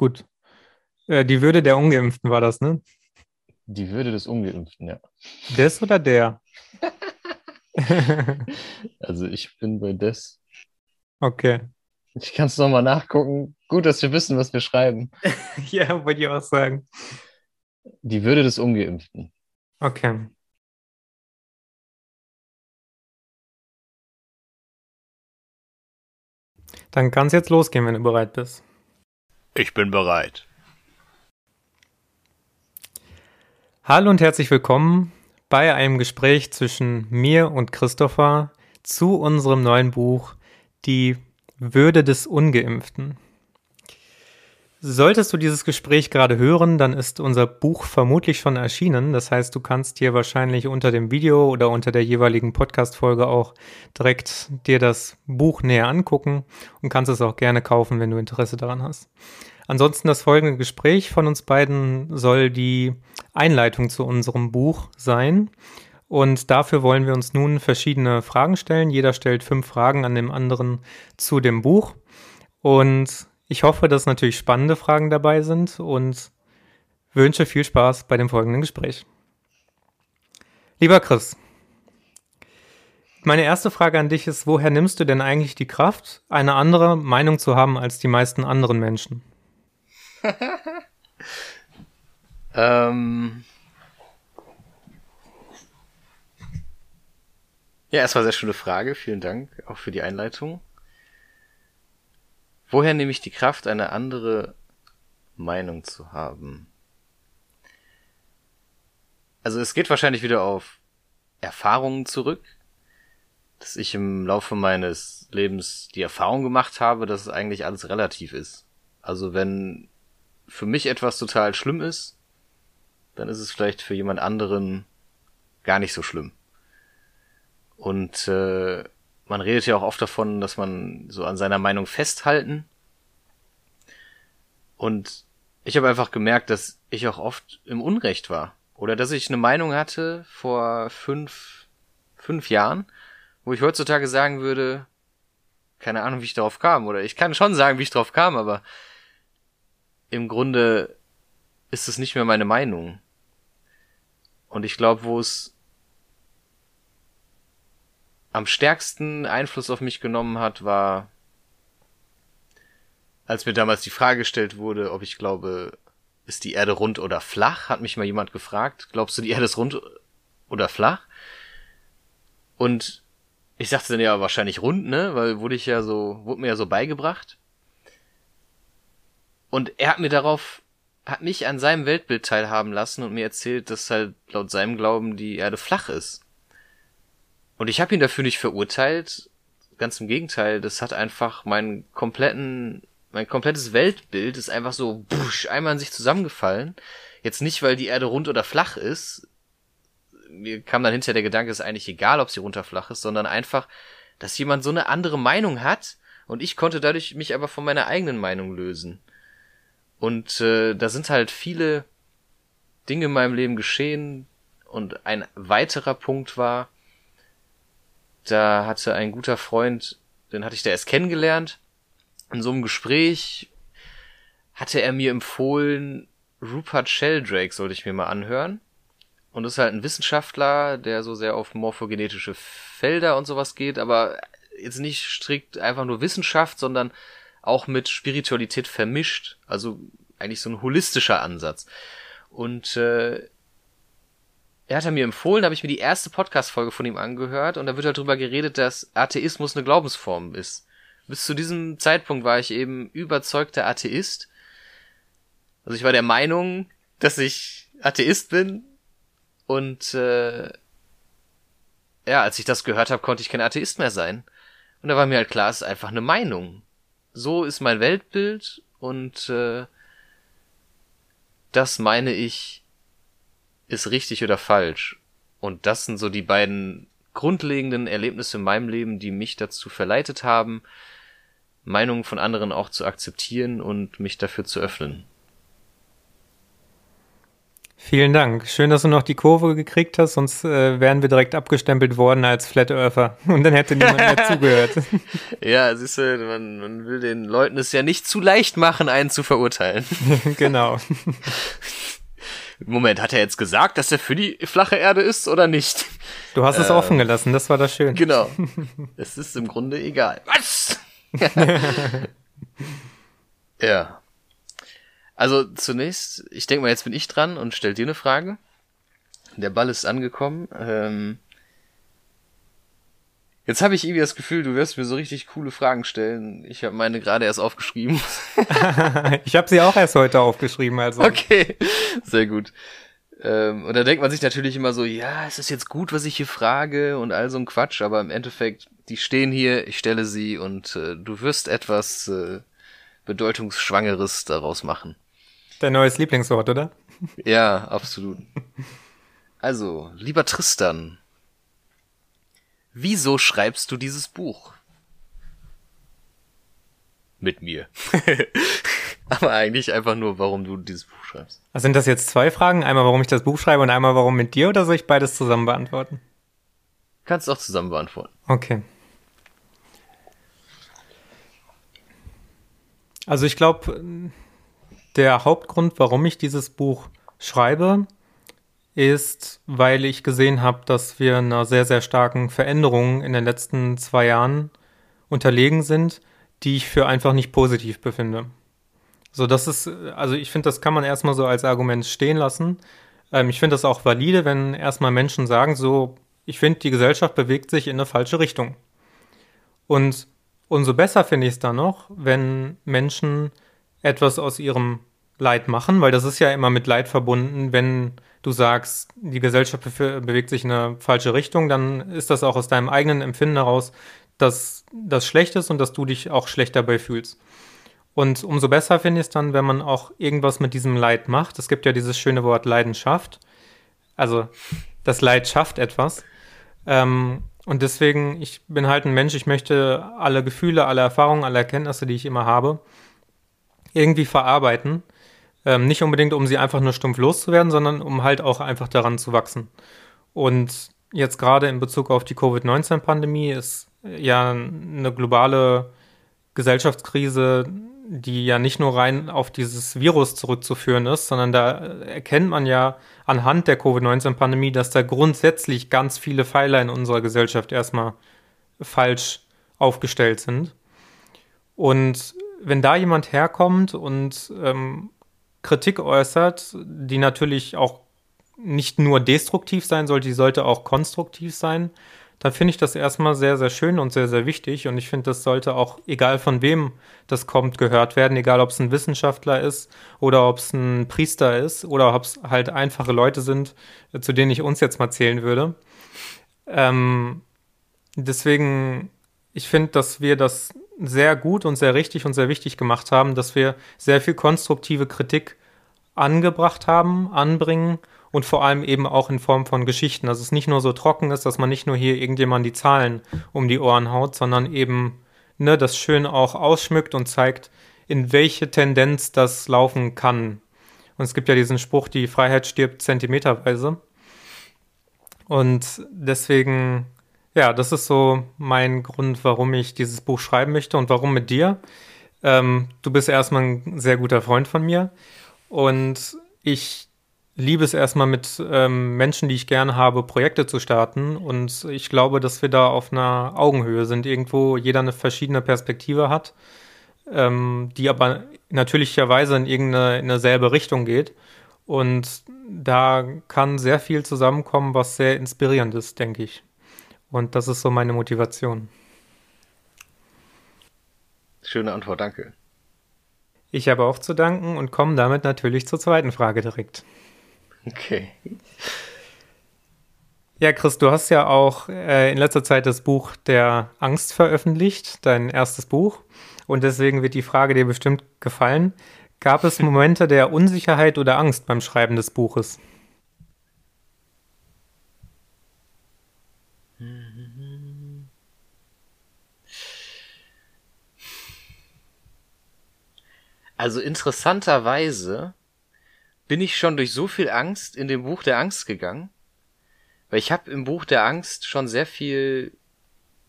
gut. Äh, die Würde der Ungeimpften war das, ne? Die Würde des Ungeimpften, ja. Des oder der? also ich bin bei des. Okay. Ich kann es nochmal nachgucken. Gut, dass wir wissen, was wir schreiben. ja, wollte ich auch sagen. Die Würde des Ungeimpften. Okay. Dann kann es jetzt losgehen, wenn du bereit bist. Ich bin bereit. Hallo und herzlich willkommen bei einem Gespräch zwischen mir und Christopher zu unserem neuen Buch Die Würde des Ungeimpften. Solltest du dieses Gespräch gerade hören, dann ist unser Buch vermutlich schon erschienen. Das heißt, du kannst dir wahrscheinlich unter dem Video oder unter der jeweiligen Podcast-Folge auch direkt dir das Buch näher angucken und kannst es auch gerne kaufen, wenn du Interesse daran hast. Ansonsten das folgende Gespräch von uns beiden soll die Einleitung zu unserem Buch sein. Und dafür wollen wir uns nun verschiedene Fragen stellen. Jeder stellt fünf Fragen an dem anderen zu dem Buch. Und ich hoffe, dass natürlich spannende Fragen dabei sind und wünsche viel Spaß bei dem folgenden Gespräch. Lieber Chris, meine erste Frage an dich ist, woher nimmst du denn eigentlich die Kraft, eine andere Meinung zu haben als die meisten anderen Menschen? ähm ja, erstmal sehr schöne Frage. Vielen Dank auch für die Einleitung. Woher nehme ich die Kraft, eine andere Meinung zu haben? Also es geht wahrscheinlich wieder auf Erfahrungen zurück, dass ich im Laufe meines Lebens die Erfahrung gemacht habe, dass es eigentlich alles relativ ist. Also wenn für mich etwas total schlimm ist, dann ist es vielleicht für jemand anderen gar nicht so schlimm. Und äh, man redet ja auch oft davon, dass man so an seiner Meinung festhalten. Und ich habe einfach gemerkt, dass ich auch oft im Unrecht war. Oder dass ich eine Meinung hatte vor fünf, fünf Jahren, wo ich heutzutage sagen würde, keine Ahnung, wie ich darauf kam. Oder ich kann schon sagen, wie ich darauf kam, aber im Grunde ist es nicht mehr meine Meinung. Und ich glaube, wo es am stärksten Einfluss auf mich genommen hat, war, als mir damals die Frage gestellt wurde, ob ich glaube, ist die Erde rund oder flach, hat mich mal jemand gefragt, glaubst du, die Erde ist rund oder flach? Und ich sagte dann ja wahrscheinlich rund, ne, weil wurde ich ja so, wurde mir ja so beigebracht. Und er hat mir darauf, hat mich an seinem Weltbild teilhaben lassen und mir erzählt, dass halt laut seinem Glauben die Erde flach ist. Und ich habe ihn dafür nicht verurteilt. Ganz im Gegenteil, das hat einfach meinen kompletten, mein komplettes Weltbild ist einfach so busch, einmal in sich zusammengefallen. Jetzt nicht, weil die Erde rund oder flach ist. Mir kam dann hinterher der Gedanke, es ist eigentlich egal, ob sie rund oder flach ist, sondern einfach, dass jemand so eine andere Meinung hat und ich konnte dadurch mich aber von meiner eigenen Meinung lösen. Und äh, da sind halt viele Dinge in meinem Leben geschehen und ein weiterer Punkt war, da hatte ein guter Freund, den hatte ich da erst kennengelernt. In so einem Gespräch hatte er mir empfohlen, Rupert Sheldrake sollte ich mir mal anhören. Und ist halt ein Wissenschaftler, der so sehr auf morphogenetische Felder und sowas geht, aber jetzt nicht strikt einfach nur Wissenschaft, sondern auch mit Spiritualität vermischt. Also eigentlich so ein holistischer Ansatz. Und äh, er hat er mir empfohlen, da habe ich mir die erste Podcast-Folge von ihm angehört und da wird halt drüber geredet, dass Atheismus eine Glaubensform ist. Bis zu diesem Zeitpunkt war ich eben überzeugter Atheist. Also ich war der Meinung, dass ich Atheist bin und äh, ja, als ich das gehört habe, konnte ich kein Atheist mehr sein. Und da war mir halt klar, es ist einfach eine Meinung. So ist mein Weltbild und äh, das meine ich ist richtig oder falsch. Und das sind so die beiden grundlegenden Erlebnisse in meinem Leben, die mich dazu verleitet haben, Meinungen von anderen auch zu akzeptieren und mich dafür zu öffnen. Vielen Dank. Schön, dass du noch die Kurve gekriegt hast, sonst äh, wären wir direkt abgestempelt worden als Flat Earther und dann hätte niemand mehr zugehört. Ja, siehst du, man, man will den Leuten es ja nicht zu leicht machen, einen zu verurteilen. genau. Moment, hat er jetzt gesagt, dass er für die flache Erde ist oder nicht? Du hast es Ähm, offen gelassen, das war das Schöne. Genau. Es ist im Grunde egal. Was? ja. Also zunächst, ich denke mal, jetzt bin ich dran und stell dir eine Frage. Der Ball ist angekommen. Ähm, jetzt habe ich irgendwie das Gefühl, du wirst mir so richtig coole Fragen stellen. Ich habe meine gerade erst aufgeschrieben. ich habe sie auch erst heute aufgeschrieben, also. Okay, sehr gut. Ähm, und da denkt man sich natürlich immer so, ja, ist das jetzt gut, was ich hier frage und all so ein Quatsch, aber im Endeffekt, die stehen hier, ich stelle sie und äh, du wirst etwas äh, Bedeutungsschwangeres daraus machen. Dein neues Lieblingswort, oder? Ja, absolut. Also, lieber Tristan, wieso schreibst du dieses Buch? Mit mir. aber eigentlich einfach nur, warum du dieses Buch schreibst. Also sind das jetzt zwei Fragen? Einmal, warum ich das Buch schreibe und einmal, warum mit dir oder soll ich beides zusammen beantworten? Kannst auch zusammen beantworten. Okay. Also ich glaube, der Hauptgrund, warum ich dieses Buch schreibe, ist, weil ich gesehen habe, dass wir einer sehr, sehr starken Veränderung in den letzten zwei Jahren unterlegen sind, die ich für einfach nicht positiv befinde. So, das ist, also ich finde, das kann man erstmal so als Argument stehen lassen. Ähm, ich finde das auch valide, wenn erstmal Menschen sagen, so, ich finde, die Gesellschaft bewegt sich in eine falsche Richtung. Und umso besser finde ich es dann noch, wenn Menschen etwas aus ihrem Leid machen, weil das ist ja immer mit Leid verbunden. Wenn du sagst, die Gesellschaft be bewegt sich in eine falsche Richtung, dann ist das auch aus deinem eigenen Empfinden heraus, dass das schlecht ist und dass du dich auch schlecht dabei fühlst. Und umso besser finde ich es dann, wenn man auch irgendwas mit diesem Leid macht. Es gibt ja dieses schöne Wort Leidenschaft. Also das Leid schafft etwas. Ähm, und deswegen, ich bin halt ein Mensch, ich möchte alle Gefühle, alle Erfahrungen, alle Erkenntnisse, die ich immer habe, irgendwie verarbeiten. Ähm, nicht unbedingt, um sie einfach nur stumpf loszuwerden, sondern um halt auch einfach daran zu wachsen. Und jetzt gerade in Bezug auf die Covid-19-Pandemie ist ja eine globale Gesellschaftskrise, die ja nicht nur rein auf dieses Virus zurückzuführen ist, sondern da erkennt man ja anhand der Covid-19-Pandemie, dass da grundsätzlich ganz viele Pfeiler in unserer Gesellschaft erstmal falsch aufgestellt sind. Und wenn da jemand herkommt und ähm, Kritik äußert, die natürlich auch nicht nur destruktiv sein sollte, die sollte auch konstruktiv sein, dann finde ich das erstmal sehr, sehr schön und sehr, sehr wichtig. Und ich finde, das sollte auch, egal von wem das kommt, gehört werden, egal ob es ein Wissenschaftler ist oder ob es ein Priester ist oder ob es halt einfache Leute sind, zu denen ich uns jetzt mal zählen würde. Ähm, deswegen, ich finde, dass wir das sehr gut und sehr richtig und sehr wichtig gemacht haben, dass wir sehr viel konstruktive Kritik angebracht haben, anbringen und vor allem eben auch in Form von Geschichten, dass es nicht nur so trocken ist, dass man nicht nur hier irgendjemand die Zahlen um die Ohren haut, sondern eben ne, das schön auch ausschmückt und zeigt, in welche Tendenz das laufen kann. Und es gibt ja diesen Spruch, die Freiheit stirbt zentimeterweise. Und deswegen, ja, das ist so mein Grund, warum ich dieses Buch schreiben möchte und warum mit dir. Ähm, du bist erstmal ein sehr guter Freund von mir und ich liebe es erstmal mit ähm, Menschen, die ich gerne habe, Projekte zu starten. Und ich glaube, dass wir da auf einer Augenhöhe sind, irgendwo jeder eine verschiedene Perspektive hat, ähm, die aber natürlicherweise in irgendeine in selbe Richtung geht. Und da kann sehr viel zusammenkommen, was sehr inspirierend ist, denke ich. Und das ist so meine Motivation. Schöne Antwort, danke. Ich habe auch zu danken und komme damit natürlich zur zweiten Frage direkt. Okay. Ja, Chris, du hast ja auch äh, in letzter Zeit das Buch der Angst veröffentlicht, dein erstes Buch. Und deswegen wird die Frage dir bestimmt gefallen. Gab es Momente der Unsicherheit oder Angst beim Schreiben des Buches? Also interessanterweise bin ich schon durch so viel Angst in dem Buch der Angst gegangen. Weil ich habe im Buch der Angst schon sehr viel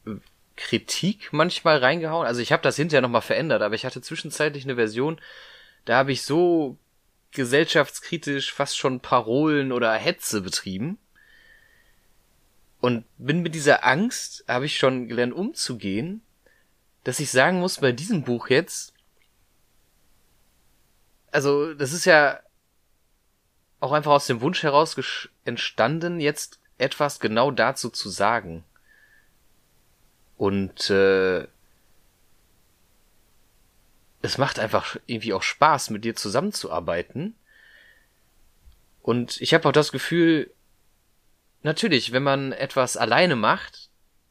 äh, Kritik manchmal reingehauen. Also ich habe das hinterher nochmal verändert, aber ich hatte zwischenzeitlich eine Version, da habe ich so gesellschaftskritisch fast schon Parolen oder Hetze betrieben. Und bin mit dieser Angst, habe ich schon gelernt umzugehen, dass ich sagen muss, bei diesem Buch jetzt, also das ist ja auch einfach aus dem Wunsch heraus entstanden, jetzt etwas genau dazu zu sagen. Und äh, es macht einfach irgendwie auch Spaß, mit dir zusammenzuarbeiten. Und ich habe auch das Gefühl, natürlich, wenn man etwas alleine macht,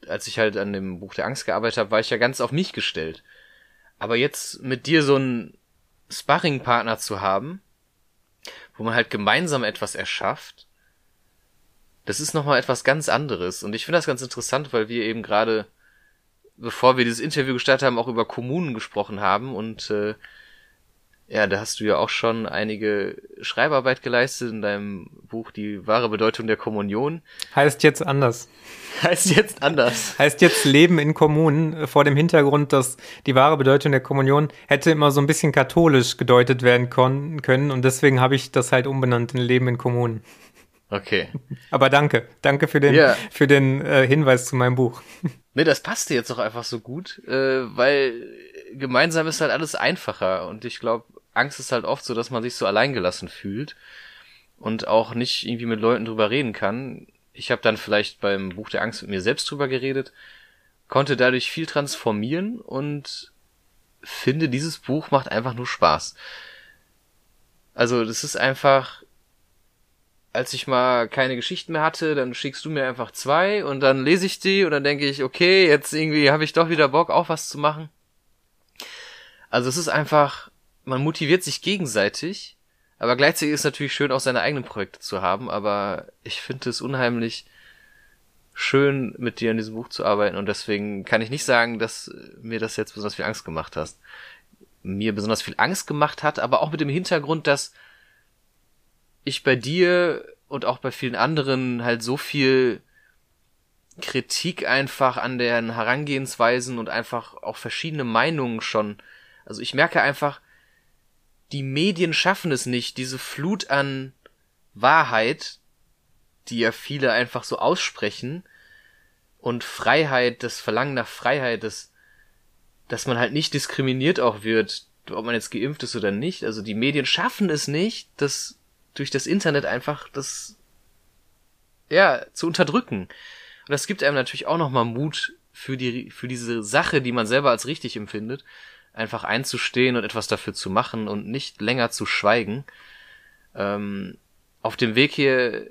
als ich halt an dem Buch der Angst gearbeitet habe, war ich ja ganz auf mich gestellt. Aber jetzt mit dir so einen Sparringpartner zu haben, wo man halt gemeinsam etwas erschafft, das ist nochmal etwas ganz anderes. Und ich finde das ganz interessant, weil wir eben gerade bevor wir dieses Interview gestartet haben, auch über Kommunen gesprochen haben und äh, ja, da hast du ja auch schon einige Schreibarbeit geleistet in deinem Buch Die wahre Bedeutung der Kommunion. Heißt jetzt anders. Heißt jetzt anders. Heißt jetzt Leben in Kommunen äh, vor dem Hintergrund, dass die wahre Bedeutung der Kommunion hätte immer so ein bisschen katholisch gedeutet werden können und deswegen habe ich das halt umbenannt in Leben in Kommunen. Okay. Aber danke. Danke für den, ja. für den äh, Hinweis zu meinem Buch. Nee, das passte jetzt auch einfach so gut, äh, weil gemeinsam ist halt alles einfacher und ich glaube, Angst ist halt oft so, dass man sich so alleingelassen fühlt und auch nicht irgendwie mit Leuten drüber reden kann. Ich habe dann vielleicht beim Buch der Angst mit mir selbst drüber geredet, konnte dadurch viel transformieren und finde, dieses Buch macht einfach nur Spaß. Also, das ist einfach als ich mal keine Geschichten mehr hatte, dann schickst du mir einfach zwei und dann lese ich die und dann denke ich, okay, jetzt irgendwie habe ich doch wieder Bock, auch was zu machen. Also es ist einfach, man motiviert sich gegenseitig, aber gleichzeitig ist es natürlich schön, auch seine eigenen Projekte zu haben, aber ich finde es unheimlich schön, mit dir an diesem Buch zu arbeiten und deswegen kann ich nicht sagen, dass mir das jetzt besonders viel Angst gemacht hast. Mir besonders viel Angst gemacht hat, aber auch mit dem Hintergrund, dass ich bei dir und auch bei vielen anderen halt so viel Kritik einfach an deren Herangehensweisen und einfach auch verschiedene Meinungen schon. Also ich merke einfach, die Medien schaffen es nicht, diese Flut an Wahrheit, die ja viele einfach so aussprechen, und Freiheit, das Verlangen nach Freiheit, das, dass man halt nicht diskriminiert auch wird, ob man jetzt geimpft ist oder nicht. Also die Medien schaffen es nicht, das durch das Internet einfach das ja zu unterdrücken. Und das gibt einem natürlich auch nochmal Mut für die für diese Sache, die man selber als richtig empfindet, einfach einzustehen und etwas dafür zu machen und nicht länger zu schweigen. Ähm, auf dem Weg hier,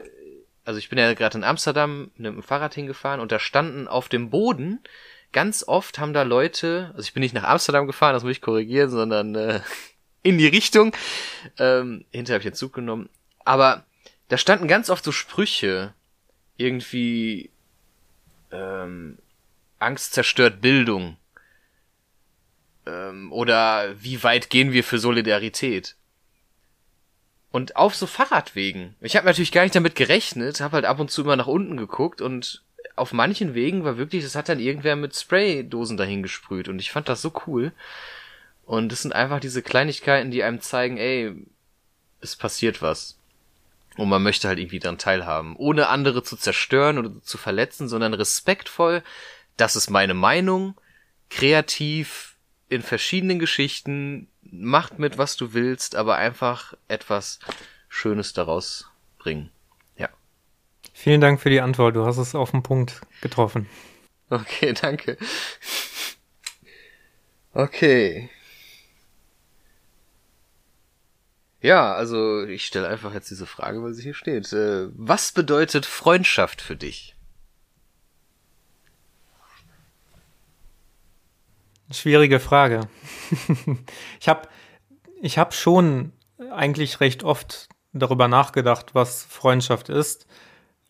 also ich bin ja gerade in Amsterdam mit dem Fahrrad hingefahren und da standen auf dem Boden ganz oft haben da Leute, also ich bin nicht nach Amsterdam gefahren, das muss ich korrigieren, sondern äh, in die Richtung. Ähm, hinterher habe ich den Zug genommen. Aber da standen ganz oft so Sprüche. Irgendwie ähm, Angst zerstört Bildung. Ähm, oder wie weit gehen wir für Solidarität? Und auf so Fahrradwegen. Ich habe natürlich gar nicht damit gerechnet, habe halt ab und zu immer nach unten geguckt und auf manchen Wegen war wirklich, das hat dann irgendwer mit Spraydosen dahin gesprüht und ich fand das so cool. Und es sind einfach diese Kleinigkeiten, die einem zeigen, ey, es passiert was. Und man möchte halt irgendwie daran teilhaben. Ohne andere zu zerstören oder zu verletzen, sondern respektvoll. Das ist meine Meinung. Kreativ, in verschiedenen Geschichten. Macht mit, was du willst, aber einfach etwas Schönes daraus bringen. Ja. Vielen Dank für die Antwort. Du hast es auf den Punkt getroffen. Okay, danke. Okay. Ja, also ich stelle einfach jetzt diese Frage, weil sie hier steht. Äh, was bedeutet Freundschaft für dich? Schwierige Frage. ich habe ich hab schon eigentlich recht oft darüber nachgedacht, was Freundschaft ist.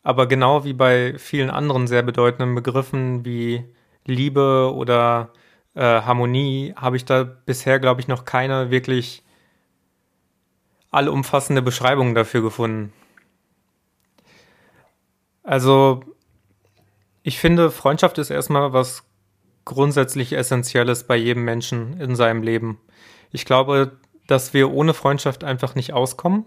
Aber genau wie bei vielen anderen sehr bedeutenden Begriffen wie Liebe oder äh, Harmonie habe ich da bisher, glaube ich, noch keine wirklich allumfassende Beschreibung dafür gefunden. Also, ich finde, Freundschaft ist erstmal was grundsätzlich Essentielles bei jedem Menschen in seinem Leben. Ich glaube, dass wir ohne Freundschaft einfach nicht auskommen.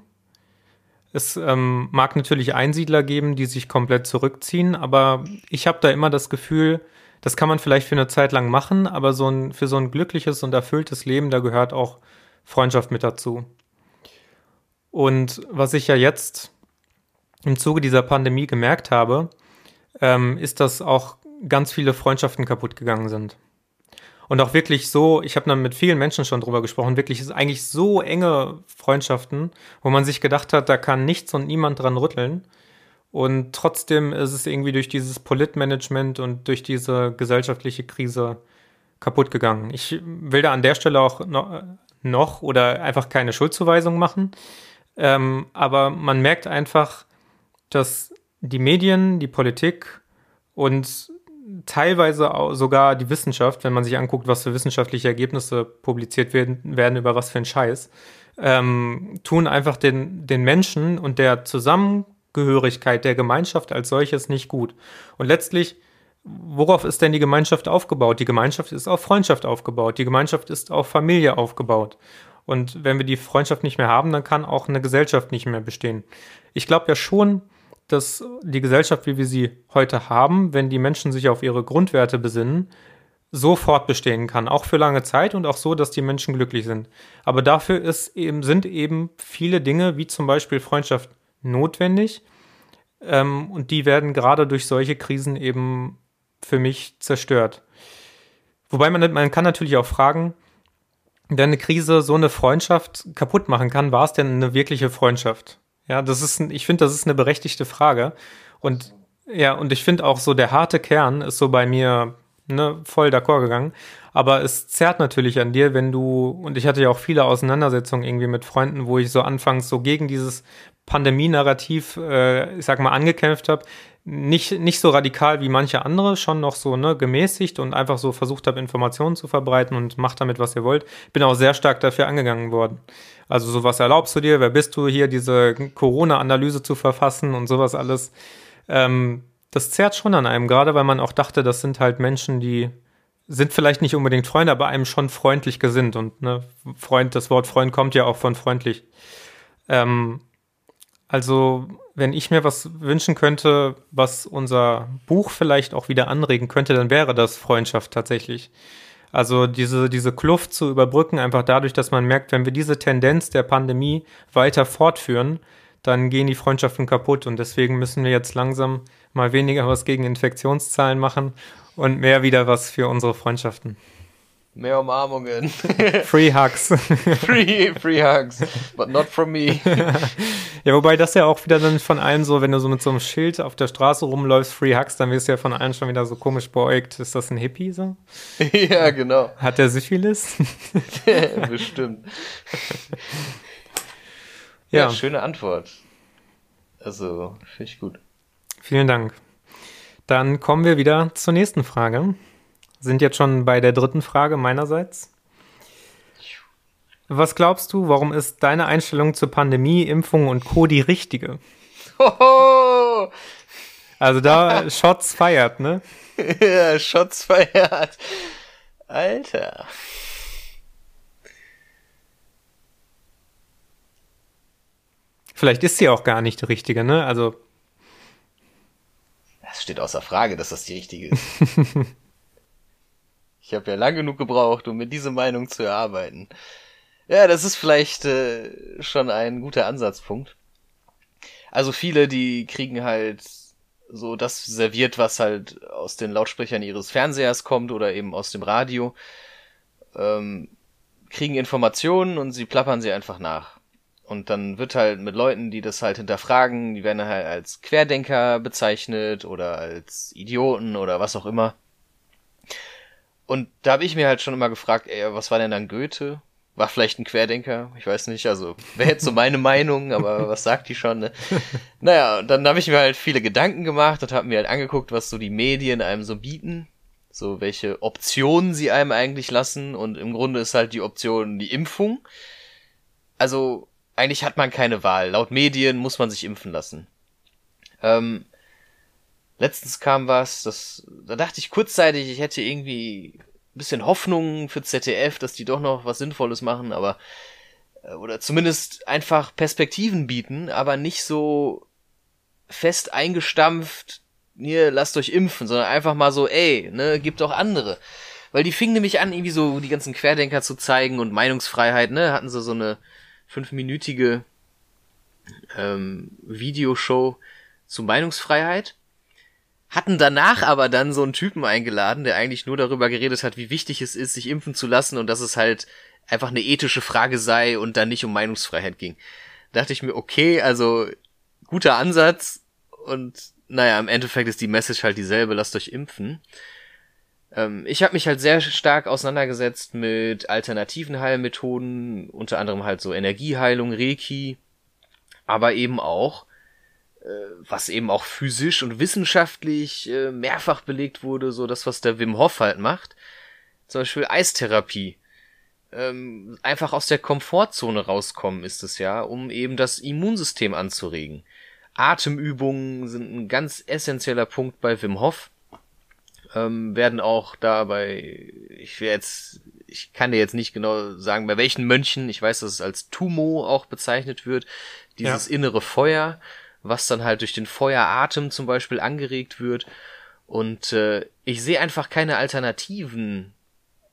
Es ähm, mag natürlich Einsiedler geben, die sich komplett zurückziehen, aber ich habe da immer das Gefühl, das kann man vielleicht für eine Zeit lang machen, aber so ein, für so ein glückliches und erfülltes Leben, da gehört auch Freundschaft mit dazu. Und was ich ja jetzt im Zuge dieser Pandemie gemerkt habe, ähm, ist, dass auch ganz viele Freundschaften kaputt gegangen sind. Und auch wirklich so, ich habe dann mit vielen Menschen schon drüber gesprochen, wirklich ist eigentlich so enge Freundschaften, wo man sich gedacht hat, da kann nichts und niemand dran rütteln. Und trotzdem ist es irgendwie durch dieses Politmanagement und durch diese gesellschaftliche Krise kaputt gegangen. Ich will da an der Stelle auch noch, oder einfach keine Schuldzuweisung machen. Ähm, aber man merkt einfach, dass die Medien, die Politik und teilweise sogar die Wissenschaft, wenn man sich anguckt, was für wissenschaftliche Ergebnisse publiziert werden, werden über was für ein Scheiß, ähm, tun einfach den, den Menschen und der Zusammengehörigkeit der Gemeinschaft als solches nicht gut. Und letztlich, worauf ist denn die Gemeinschaft aufgebaut? Die Gemeinschaft ist auf Freundschaft aufgebaut. Die Gemeinschaft ist auf Familie aufgebaut. Und wenn wir die Freundschaft nicht mehr haben, dann kann auch eine Gesellschaft nicht mehr bestehen. Ich glaube ja schon, dass die Gesellschaft, wie wir sie heute haben, wenn die Menschen sich auf ihre Grundwerte besinnen, so fortbestehen kann, auch für lange Zeit und auch so, dass die Menschen glücklich sind. Aber dafür ist eben, sind eben viele Dinge, wie zum Beispiel Freundschaft, notwendig. Ähm, und die werden gerade durch solche Krisen eben für mich zerstört. Wobei man, man kann natürlich auch fragen, wenn eine Krise so eine Freundschaft kaputt machen kann, war es denn eine wirkliche Freundschaft? Ja, das ist, ich finde, das ist eine berechtigte Frage. Und ja, und ich finde auch so, der harte Kern ist so bei mir ne, voll d'accord gegangen. Aber es zerrt natürlich an dir, wenn du, und ich hatte ja auch viele Auseinandersetzungen irgendwie mit Freunden, wo ich so anfangs so gegen dieses Pandemie-Narrativ, äh, ich sag mal, angekämpft habe. Nicht, nicht so radikal wie manche andere, schon noch so ne, gemäßigt und einfach so versucht habe, Informationen zu verbreiten und macht damit, was ihr wollt. Bin auch sehr stark dafür angegangen worden. Also sowas erlaubst du dir, wer bist du hier, diese Corona-Analyse zu verfassen und sowas alles. Ähm, das zerrt schon an einem, gerade weil man auch dachte, das sind halt Menschen, die sind vielleicht nicht unbedingt Freunde, aber einem schon freundlich gesinnt. Und ne, Freund, das Wort Freund kommt ja auch von freundlich. Ähm, also, wenn ich mir was wünschen könnte, was unser Buch vielleicht auch wieder anregen könnte, dann wäre das Freundschaft tatsächlich. Also diese, diese Kluft zu überbrücken, einfach dadurch, dass man merkt, wenn wir diese Tendenz der Pandemie weiter fortführen, dann gehen die Freundschaften kaputt. Und deswegen müssen wir jetzt langsam mal weniger was gegen Infektionszahlen machen und mehr wieder was für unsere Freundschaften. Mehr Umarmungen. Free Hugs. free, free Hugs. But not from me. ja, wobei das ja auch wieder dann von allen so, wenn du so mit so einem Schild auf der Straße rumläufst, Free Hugs, dann wirst du ja von allen schon wieder so komisch beäugt. Ist das ein Hippie so? ja, genau. Hat der Syphilis? Bestimmt. Ja. ja, schöne Antwort. Also, finde ich gut. Vielen Dank. Dann kommen wir wieder zur nächsten Frage sind jetzt schon bei der dritten Frage meinerseits. Was glaubst du, warum ist deine Einstellung zur Pandemie, Impfung und Co. die richtige? Hoho! Also da Shots feiert, ne? ja, Shots feiert. Alter. Vielleicht ist sie auch gar nicht die richtige, ne? Also. Das steht außer Frage, dass das die richtige ist. Ich habe ja lang genug gebraucht, um mir diese Meinung zu erarbeiten. Ja, das ist vielleicht äh, schon ein guter Ansatzpunkt. Also viele, die kriegen halt so das serviert, was halt aus den Lautsprechern ihres Fernsehers kommt oder eben aus dem Radio, ähm, kriegen Informationen und sie plappern sie einfach nach. Und dann wird halt mit Leuten, die das halt hinterfragen, die werden halt als Querdenker bezeichnet oder als Idioten oder was auch immer. Und da habe ich mir halt schon immer gefragt, ey, was war denn dann Goethe? War vielleicht ein Querdenker? Ich weiß nicht, also wäre jetzt so meine Meinung, aber was sagt die schon? Ne? Naja, dann habe ich mir halt viele Gedanken gemacht und habe mir halt angeguckt, was so die Medien einem so bieten. So welche Optionen sie einem eigentlich lassen. Und im Grunde ist halt die Option die Impfung. Also eigentlich hat man keine Wahl. Laut Medien muss man sich impfen lassen. Ähm, letztens kam was, das, da dachte ich kurzzeitig, ich hätte irgendwie ein bisschen Hoffnung für ZDF, dass die doch noch was Sinnvolles machen, aber äh, oder zumindest einfach Perspektiven bieten, aber nicht so fest eingestampft, hier, lasst euch impfen, sondern einfach mal so, ey, ne, gibt auch andere. Weil die fingen nämlich an, irgendwie so die ganzen Querdenker zu zeigen und Meinungsfreiheit, ne, hatten sie so eine fünfminütige ähm, Videoshow zu Meinungsfreiheit. Hatten danach aber dann so einen Typen eingeladen, der eigentlich nur darüber geredet hat, wie wichtig es ist, sich impfen zu lassen und dass es halt einfach eine ethische Frage sei und dann nicht um Meinungsfreiheit ging. Da dachte ich mir, okay, also guter Ansatz und naja, im Endeffekt ist die Message halt dieselbe, lasst euch impfen. Ähm, ich habe mich halt sehr stark auseinandergesetzt mit alternativen Heilmethoden, unter anderem halt so Energieheilung, Reiki, aber eben auch, was eben auch physisch und wissenschaftlich äh, mehrfach belegt wurde, so das, was der Wim Hof halt macht. Zum Beispiel Eistherapie. Ähm, einfach aus der Komfortzone rauskommen ist es ja, um eben das Immunsystem anzuregen. Atemübungen sind ein ganz essentieller Punkt bei Wim Hof ähm, werden auch dabei, ich will jetzt, ich kann dir jetzt nicht genau sagen, bei welchen Mönchen, ich weiß, dass es als Tumo auch bezeichnet wird, dieses ja. innere Feuer, was dann halt durch den Feueratem zum Beispiel angeregt wird. Und äh, ich sehe einfach keine Alternativen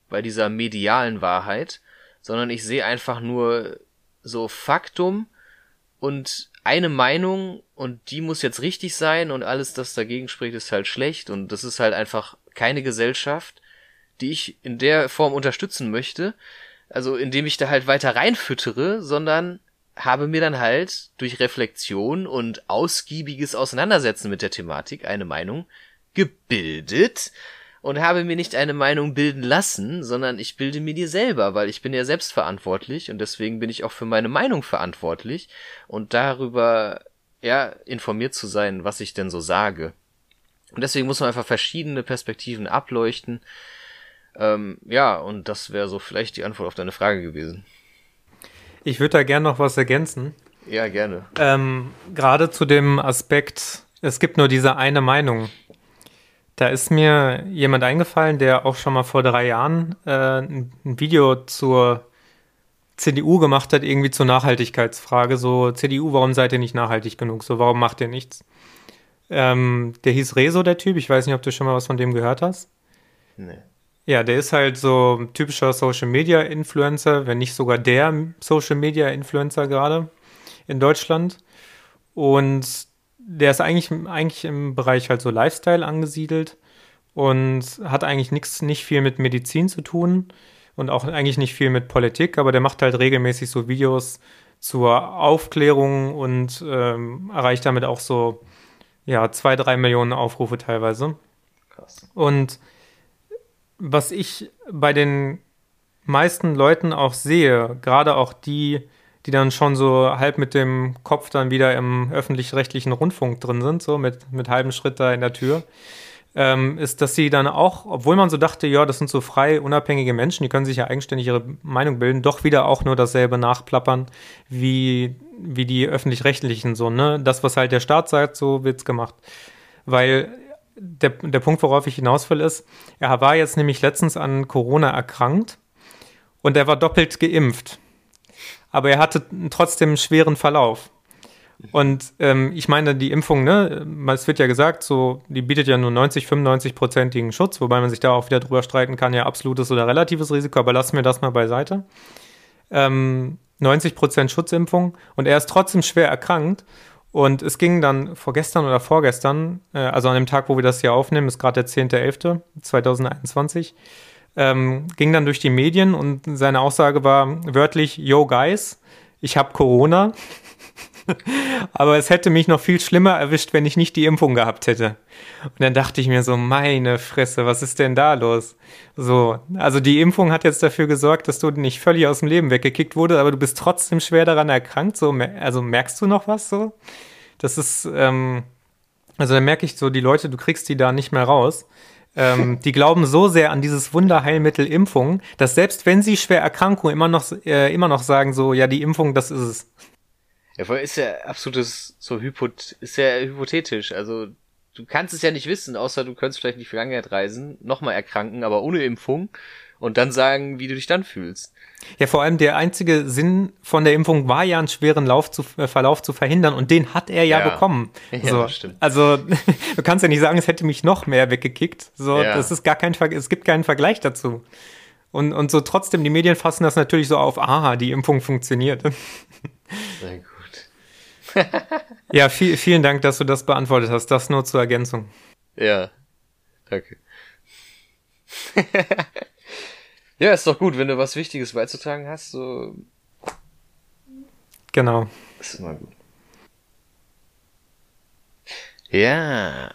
bei dieser medialen Wahrheit, sondern ich sehe einfach nur so Faktum und eine Meinung und die muss jetzt richtig sein und alles, das dagegen spricht, ist halt schlecht und das ist halt einfach keine Gesellschaft, die ich in der Form unterstützen möchte. Also indem ich da halt weiter reinfüttere, sondern habe mir dann halt durch Reflexion und ausgiebiges Auseinandersetzen mit der Thematik eine Meinung gebildet und habe mir nicht eine Meinung bilden lassen, sondern ich bilde mir die selber, weil ich bin ja selbstverantwortlich und deswegen bin ich auch für meine Meinung verantwortlich und darüber ja informiert zu sein, was ich denn so sage. Und deswegen muss man einfach verschiedene Perspektiven ableuchten. Ähm, ja, und das wäre so vielleicht die Antwort auf deine Frage gewesen. Ich würde da gerne noch was ergänzen. Ja, gerne. Ähm, Gerade zu dem Aspekt, es gibt nur diese eine Meinung. Da ist mir jemand eingefallen, der auch schon mal vor drei Jahren äh, ein Video zur CDU gemacht hat, irgendwie zur Nachhaltigkeitsfrage. So, CDU, warum seid ihr nicht nachhaltig genug? So, warum macht ihr nichts? Ähm, der hieß Rezo, der Typ. Ich weiß nicht, ob du schon mal was von dem gehört hast. Nee. Ja, der ist halt so ein typischer Social Media Influencer, wenn nicht sogar der Social Media Influencer gerade in Deutschland. Und der ist eigentlich, eigentlich im Bereich halt so Lifestyle angesiedelt und hat eigentlich nichts, nicht viel mit Medizin zu tun und auch eigentlich nicht viel mit Politik, aber der macht halt regelmäßig so Videos zur Aufklärung und ähm, erreicht damit auch so, ja, zwei, drei Millionen Aufrufe teilweise. Krass. Und was ich bei den meisten Leuten auch sehe, gerade auch die, die dann schon so halb mit dem Kopf dann wieder im öffentlich-rechtlichen Rundfunk drin sind, so mit, mit halbem Schritt da in der Tür, ähm, ist, dass sie dann auch, obwohl man so dachte, ja, das sind so frei, unabhängige Menschen, die können sich ja eigenständig ihre Meinung bilden, doch wieder auch nur dasselbe nachplappern wie, wie die öffentlich-rechtlichen, so, ne? Das, was halt der Staat sagt, so wird's gemacht. Weil der, der Punkt, worauf ich hinaus will, ist, er war jetzt nämlich letztens an Corona erkrankt und er war doppelt geimpft aber er hatte trotzdem einen schweren Verlauf. Und ähm, ich meine, die Impfung, ne, es wird ja gesagt, so, die bietet ja nur 90, 95-prozentigen Schutz, wobei man sich da auch wieder drüber streiten kann, ja, absolutes oder relatives Risiko, aber lassen wir das mal beiseite. Ähm, 90 Prozent Schutzimpfung und er ist trotzdem schwer erkrankt. Und es ging dann vorgestern oder vorgestern, äh, also an dem Tag, wo wir das hier aufnehmen, ist gerade der 10.11.2021, ähm, ging dann durch die Medien und seine Aussage war wörtlich, yo guys, ich habe Corona. Aber es hätte mich noch viel schlimmer erwischt, wenn ich nicht die Impfung gehabt hätte. Und dann dachte ich mir so, meine Fresse, was ist denn da los? So, also die Impfung hat jetzt dafür gesorgt, dass du nicht völlig aus dem Leben weggekickt wurdest, aber du bist trotzdem schwer daran erkrankt. So, also merkst du noch was so? Das ist, ähm, also da merke ich so, die Leute, du kriegst die da nicht mehr raus. Ähm, die glauben so sehr an dieses Wunderheilmittel Impfung, dass selbst wenn sie schwer Erkrankungen immer noch, äh, immer noch sagen, so, ja, die Impfung, das ist es. Ja, weil ist ja absolutes so hypot ist ja hypothetisch. Also du kannst es ja nicht wissen, außer du könntest vielleicht in die Vergangenheit reisen, nochmal erkranken, aber ohne Impfung und dann sagen, wie du dich dann fühlst. Ja, vor allem der einzige Sinn von der Impfung war ja einen schweren Lauf zu, äh, Verlauf zu verhindern und den hat er ja, ja. bekommen. Ja, so. stimmt. Also du kannst ja nicht sagen, es hätte mich noch mehr weggekickt. So, ja. das ist gar kein, es gibt keinen Vergleich dazu. Und, und so trotzdem, die Medien fassen das natürlich so auf, aha, die Impfung funktioniert. Sehr gut. ja, viel, vielen Dank, dass du das beantwortet hast. Das nur zur Ergänzung. Ja, danke. ja, ist doch gut, wenn du was Wichtiges beizutragen hast, so. Genau. Das ist immer gut. Ja.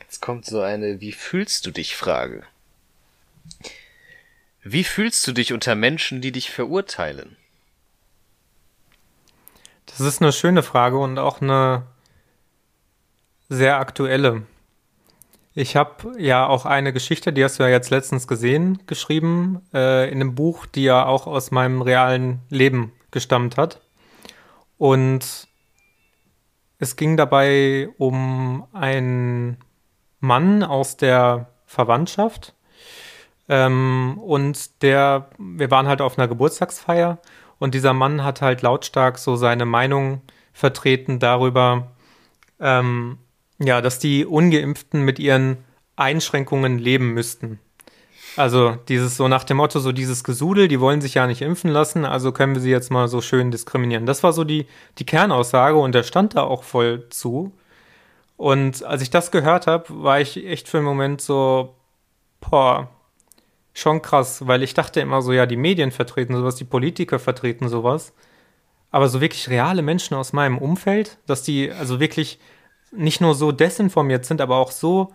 Jetzt kommt so eine Wie fühlst du dich Frage. Wie fühlst du dich unter Menschen, die dich verurteilen? Das ist eine schöne Frage und auch eine sehr aktuelle. Ich habe ja auch eine Geschichte, die hast du ja jetzt letztens gesehen, geschrieben, äh, in einem Buch, die ja auch aus meinem realen Leben gestammt hat. Und es ging dabei um einen Mann aus der Verwandtschaft, ähm, und der, wir waren halt auf einer Geburtstagsfeier und dieser Mann hat halt lautstark so seine Meinung vertreten darüber, ähm, ja, dass die Ungeimpften mit ihren Einschränkungen leben müssten. Also dieses so nach dem Motto, so dieses Gesudel, die wollen sich ja nicht impfen lassen, also können wir sie jetzt mal so schön diskriminieren. Das war so die, die Kernaussage und der stand da auch voll zu. Und als ich das gehört habe, war ich echt für einen Moment so, boah, schon krass, weil ich dachte immer so, ja, die Medien vertreten sowas, die Politiker vertreten sowas. Aber so wirklich reale Menschen aus meinem Umfeld, dass die also wirklich nicht nur so desinformiert sind, aber auch so,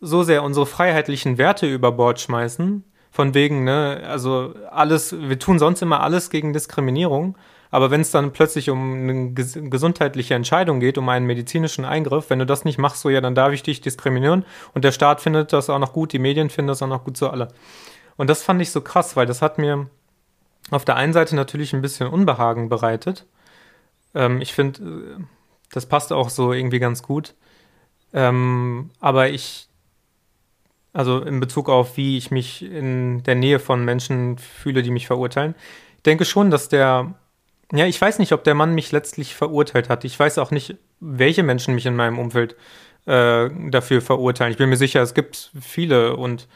so sehr unsere freiheitlichen Werte über Bord schmeißen. Von wegen, ne, also alles, wir tun sonst immer alles gegen Diskriminierung. Aber wenn es dann plötzlich um eine ges gesundheitliche Entscheidung geht, um einen medizinischen Eingriff, wenn du das nicht machst, so ja, dann darf ich dich diskriminieren. Und der Staat findet das auch noch gut, die Medien finden das auch noch gut, so alle. Und das fand ich so krass, weil das hat mir auf der einen Seite natürlich ein bisschen Unbehagen bereitet. Ähm, ich finde, äh, das passt auch so irgendwie ganz gut. Ähm, aber ich, also in Bezug auf, wie ich mich in der Nähe von Menschen fühle, die mich verurteilen, denke schon, dass der ja, ich weiß nicht, ob der Mann mich letztlich verurteilt hat. Ich weiß auch nicht, welche Menschen mich in meinem Umfeld äh, dafür verurteilen. Ich bin mir sicher, es gibt viele und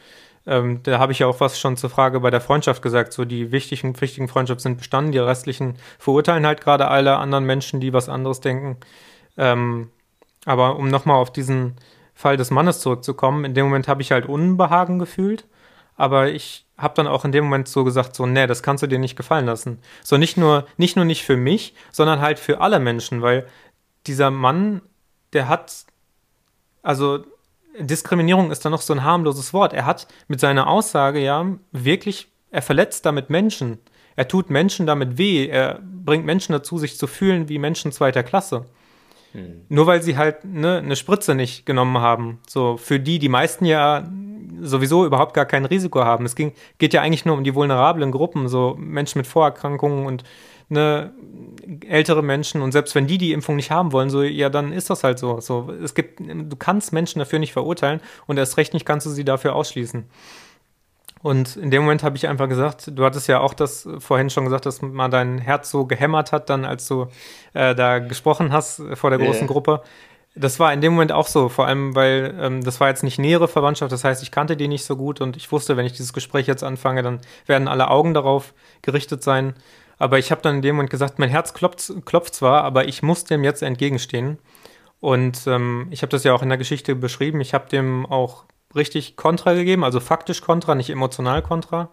ähm, da habe ich ja auch was schon zur Frage bei der Freundschaft gesagt. So die wichtigen, wichtigen Freundschaften sind bestanden, die restlichen verurteilen halt gerade alle anderen Menschen, die was anderes denken. Ähm, aber um nochmal auf diesen Fall des Mannes zurückzukommen, in dem Moment habe ich halt Unbehagen gefühlt, aber ich habe dann auch in dem Moment so gesagt, so, nee, das kannst du dir nicht gefallen lassen. So nicht nur, nicht nur nicht für mich, sondern halt für alle Menschen, weil dieser Mann, der hat, also Diskriminierung ist dann noch so ein harmloses Wort. Er hat mit seiner Aussage ja wirklich, er verletzt damit Menschen. Er tut Menschen damit weh. Er bringt Menschen dazu, sich zu fühlen wie Menschen zweiter Klasse. Hm. Nur weil sie halt ne, eine Spritze nicht genommen haben. So, für die die meisten ja sowieso überhaupt gar kein Risiko haben. Es ging, geht ja eigentlich nur um die vulnerablen Gruppen, so Menschen mit Vorerkrankungen und ne, ältere Menschen. Und selbst wenn die die Impfung nicht haben wollen, so, ja, dann ist das halt so. so es gibt, du kannst Menschen dafür nicht verurteilen und erst recht nicht kannst du sie dafür ausschließen. Und in dem Moment habe ich einfach gesagt, du hattest ja auch das vorhin schon gesagt, dass mal dein Herz so gehämmert hat, dann als du äh, da gesprochen hast vor der großen yeah. Gruppe. Das war in dem Moment auch so, vor allem, weil ähm, das war jetzt nicht nähere Verwandtschaft, das heißt, ich kannte die nicht so gut und ich wusste, wenn ich dieses Gespräch jetzt anfange, dann werden alle Augen darauf gerichtet sein. Aber ich habe dann in dem Moment gesagt, mein Herz klopft, klopft zwar, aber ich muss dem jetzt entgegenstehen. Und ähm, ich habe das ja auch in der Geschichte beschrieben. Ich habe dem auch richtig Kontra gegeben, also faktisch Kontra, nicht emotional Kontra.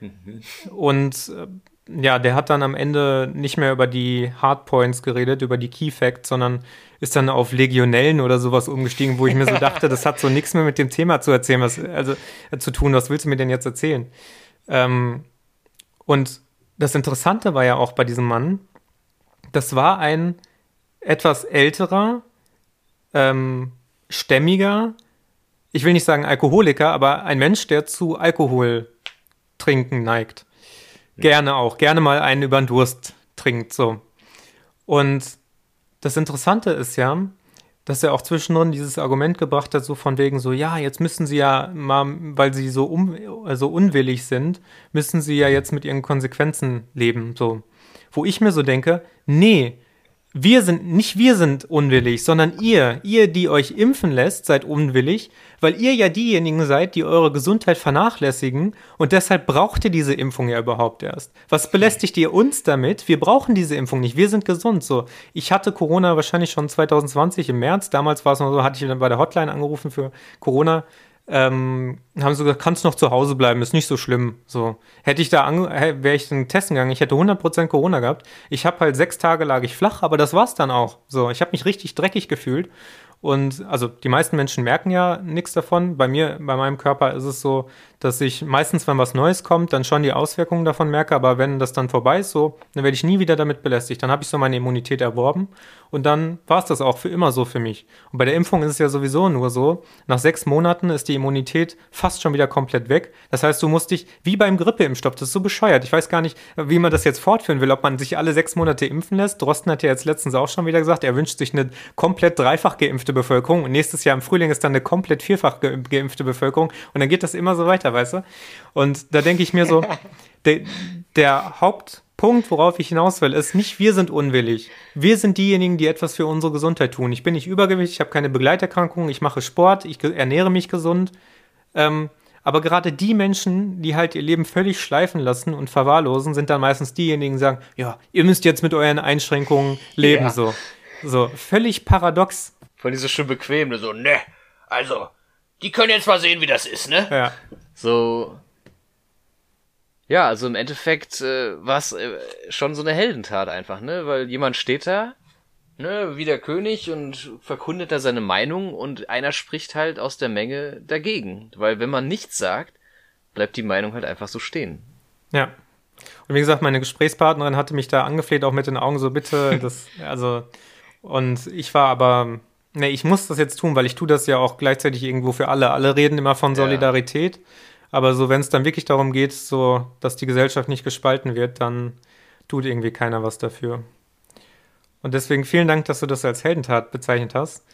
Mhm. Und äh, ja, der hat dann am Ende nicht mehr über die Hardpoints geredet, über die Key Facts, sondern ist dann auf Legionellen oder sowas umgestiegen, wo ich mir so dachte, das hat so nichts mehr mit dem Thema zu erzählen, was, also äh, zu tun. Was willst du mir denn jetzt erzählen? Ähm, und das Interessante war ja auch bei diesem Mann, das war ein etwas älterer, ähm, stämmiger, ich will nicht sagen Alkoholiker, aber ein Mensch, der zu Alkohol trinken neigt. Gerne auch, gerne mal einen über den Durst trinkt, so. Und das Interessante ist ja, dass er auch zwischendrin dieses Argument gebracht hat, so von wegen so, ja, jetzt müssen sie ja mal, weil sie so, um, also unwillig sind, müssen sie ja jetzt mit ihren Konsequenzen leben, so. Wo ich mir so denke, nee, wir sind, nicht wir sind unwillig, sondern ihr, ihr, die euch impfen lässt, seid unwillig, weil ihr ja diejenigen seid, die eure Gesundheit vernachlässigen und deshalb braucht ihr diese Impfung ja überhaupt erst. Was belästigt ihr uns damit? Wir brauchen diese Impfung nicht, wir sind gesund, so. Ich hatte Corona wahrscheinlich schon 2020 im März, damals war es noch so, hatte ich dann bei der Hotline angerufen für Corona, ähm, haben sie gesagt, kannst noch zu Hause bleiben, ist nicht so schlimm. So hätte ich da wäre ich dann testen gegangen, ich hätte 100% Corona gehabt. Ich habe halt sechs Tage lag ich flach, aber das war's dann auch. So, ich habe mich richtig dreckig gefühlt und also die meisten Menschen merken ja nichts davon. Bei mir, bei meinem Körper ist es so, dass ich meistens, wenn was Neues kommt, dann schon die Auswirkungen davon merke. Aber wenn das dann vorbei ist, so, dann werde ich nie wieder damit belästigt. Dann habe ich so meine Immunität erworben und dann war es das auch für immer so für mich. Und bei der Impfung ist es ja sowieso nur so, nach sechs Monaten ist die Immunität fast schon wieder komplett weg. Das heißt, du musst dich, wie beim Grippeimpfstoff, das ist so bescheuert. Ich weiß gar nicht, wie man das jetzt fortführen will, ob man sich alle sechs Monate impfen lässt. Drosten hat ja jetzt letztens auch schon wieder gesagt, er wünscht sich eine komplett dreifach geimpfte Bevölkerung und nächstes Jahr im Frühling ist dann eine komplett vierfach geimpfte Bevölkerung und dann geht das immer so weiter, weißt du? Und da denke ich mir so, der, der Haupt Punkt, worauf ich hinaus will, ist nicht, wir sind unwillig. Wir sind diejenigen, die etwas für unsere Gesundheit tun. Ich bin nicht übergewichtig, ich habe keine Begleiterkrankungen, ich mache Sport, ich ernähre mich gesund. Ähm, aber gerade die Menschen, die halt ihr Leben völlig schleifen lassen und verwahrlosen, sind dann meistens diejenigen, die sagen, ja, ihr müsst jetzt mit euren Einschränkungen leben, ja. so. So, völlig paradox. Von die so schön bequem, so, ne, also, die können jetzt mal sehen, wie das ist, ne? Ja. So, ja, also im Endeffekt äh, war es äh, schon so eine Heldentat einfach, ne? Weil jemand steht da, ne, wie der König und verkundet da seine Meinung und einer spricht halt aus der Menge dagegen. Weil wenn man nichts sagt, bleibt die Meinung halt einfach so stehen. Ja. Und wie gesagt, meine Gesprächspartnerin hatte mich da angefleht, auch mit den Augen so bitte, das, also, und ich war aber, ne, ich muss das jetzt tun, weil ich tue das ja auch gleichzeitig irgendwo für alle. Alle reden immer von Solidarität. Ja. Aber so, wenn es dann wirklich darum geht, so, dass die Gesellschaft nicht gespalten wird, dann tut irgendwie keiner was dafür. Und deswegen vielen Dank, dass du das als Heldentat bezeichnet hast.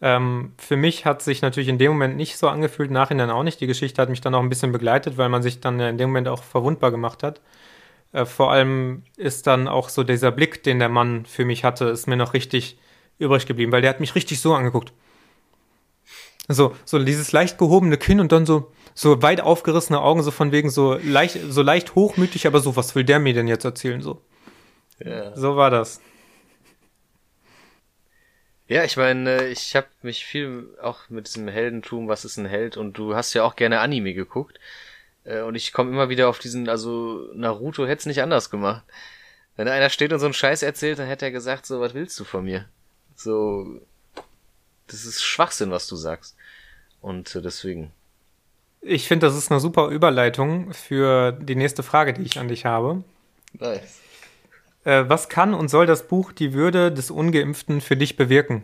Ähm, für mich hat sich natürlich in dem Moment nicht so angefühlt, nachhinein auch nicht. Die Geschichte hat mich dann auch ein bisschen begleitet, weil man sich dann in dem Moment auch verwundbar gemacht hat. Äh, vor allem ist dann auch so dieser Blick, den der Mann für mich hatte, ist mir noch richtig übrig geblieben, weil der hat mich richtig so angeguckt. So, so dieses leicht gehobene Kinn und dann so, so weit aufgerissene Augen, so von wegen so leicht, so leicht hochmütig, aber so, was will der mir denn jetzt erzählen? So. Ja. So war das. Ja, ich meine, ich habe mich viel auch mit diesem Heldentum, was ist ein Held, und du hast ja auch gerne Anime geguckt. Äh, und ich komme immer wieder auf diesen, also Naruto hätte es nicht anders gemacht. Wenn einer steht und so einen Scheiß erzählt, dann hätte er gesagt, so, was willst du von mir? So, das ist Schwachsinn, was du sagst. Und äh, deswegen. Ich finde, das ist eine super Überleitung für die nächste Frage, die ich an dich habe. Nice. Äh, was kann und soll das Buch Die Würde des Ungeimpften für dich bewirken?